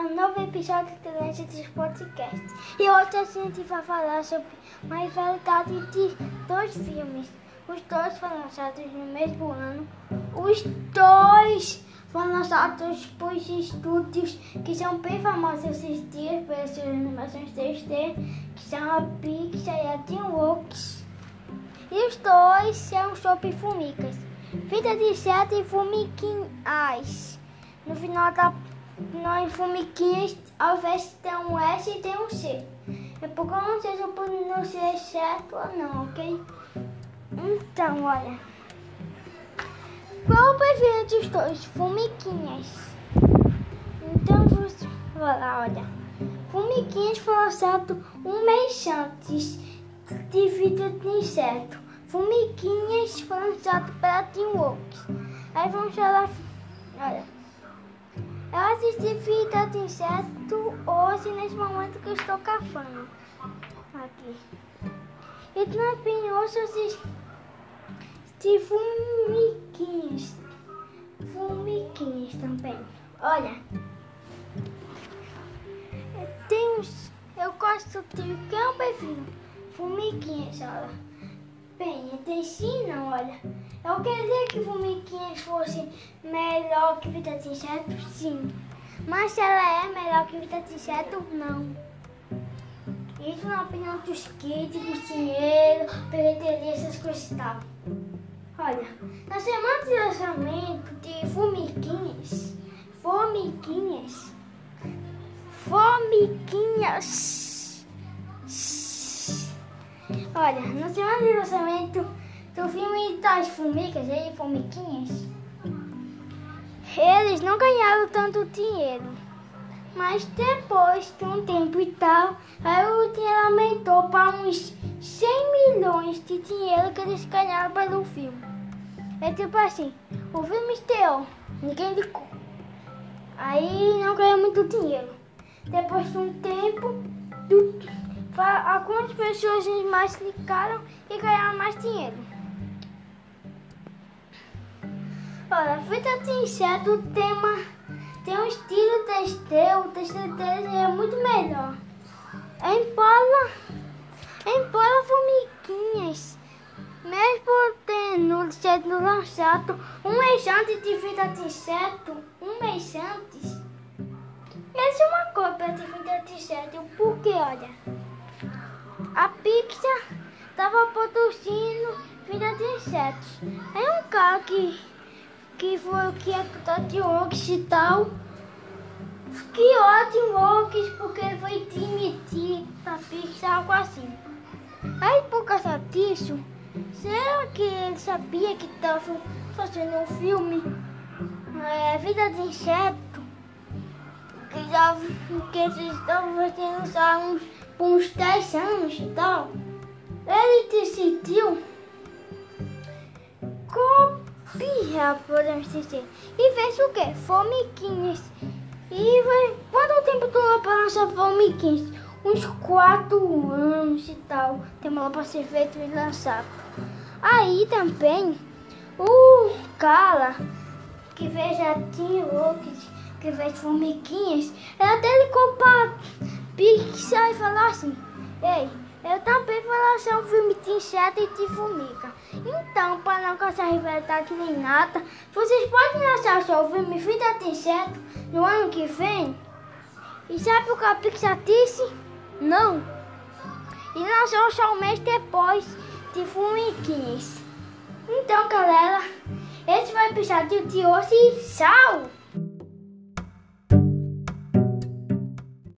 um novo episódio Legends Podcast. E hoje a gente vai falar sobre uma rivalidade de dois filmes. Os dois foram lançados no mesmo ano. Os dois foram lançados por estúdios que são bem famosos esses dias pelas suas animações 3D, que são a Pixar e a DreamWorks. E os dois são sobre formicas. Vida de sete formiguinhas. No final da nós formiguinhas, ao invés de ter um S, tem um C. É porque eu não sei se eu pronunciei certo ou não, ok? Então, olha. Qual o preferido dos dois? Formiguinhas. Então, vou falar, olha. Formiguinhas foi lançado um mês antes de Vida de Inseto. Formiguinhas foi lançado pela Teamworks. Aí vamos falar, olha. Eu assisti Vida de Inseto hoje, nesse momento que eu estou cafando. Aqui. E também hoje eu assisti Formiguinhas. Formiguinhas também. Olha. Tem uns... Eu gosto de... Quem eu prefiro? Formiguinhas, olha. Bem, tem sim não, olha. Eu queria que Formiguinhas fosse melhor que Vida de Inseto, sim. Mas ela é melhor que Vida de Inseto, não. Isso na opinião dos críticos, dinheiro, bilheteria, essas coisas e tal. Olha, na semana de lançamento de Formiguinhas, Formiguinhas, Formiguinhas. Olha, na semana de lançamento do filme das formigas e formiguinhas, eles não ganharam tanto dinheiro. Mas depois de um tempo e tal, aí o dinheiro aumentou para uns 100 milhões de dinheiro que eles ganharam pelo filme. É tipo assim, o filme estreou, ninguém ligou. Aí não ganhou muito dinheiro. Depois de um tempo, do, algumas pessoas mais clicaram e ganharam mais dinheiro. Olha, a fita de inseto tem, uma, tem um estilo 3D, o 3D é muito melhor. Embola, embola formiguinhas. Mesmo tendo sendo lançado um mês antes de vida de inseto, um mês antes, essa é uma cópia de vida de inseto, porque olha a Pixar estava produzindo vida de insetos. É um cara que, que foi o que é de Ox e tal. Que ótimo Ox, porque ele foi demitido da Pixar, algo assim. Aí por causa disso, será que ele sabia que estava fazendo um filme é, Vida de Inseto? Que, já, que eles estavam fazendo uns uns 10 anos e tal, ele decidiu copiar, podemos dizer, e fez o que? Formiguinhas. E vai, quanto tempo durou para lançar Formiguinhas? Uns 4 anos e tal, demorou para ser feito e lançado. Aí também, o cara que fez a Team que fez Formiguinhas, ela até ligou para Pixar e falou assim: Ei, eu também vou lançar um filme de inseto e de formiga. Então, para não causar rivalidade nem nada, vocês podem lançar seu filme Vida de Inseto no ano que vem? E sabe o que a Pixar disse? Não. E lançou só um mês depois de Formiguinhas. Então, galera, esse foi o episódio de hoje. Tchau!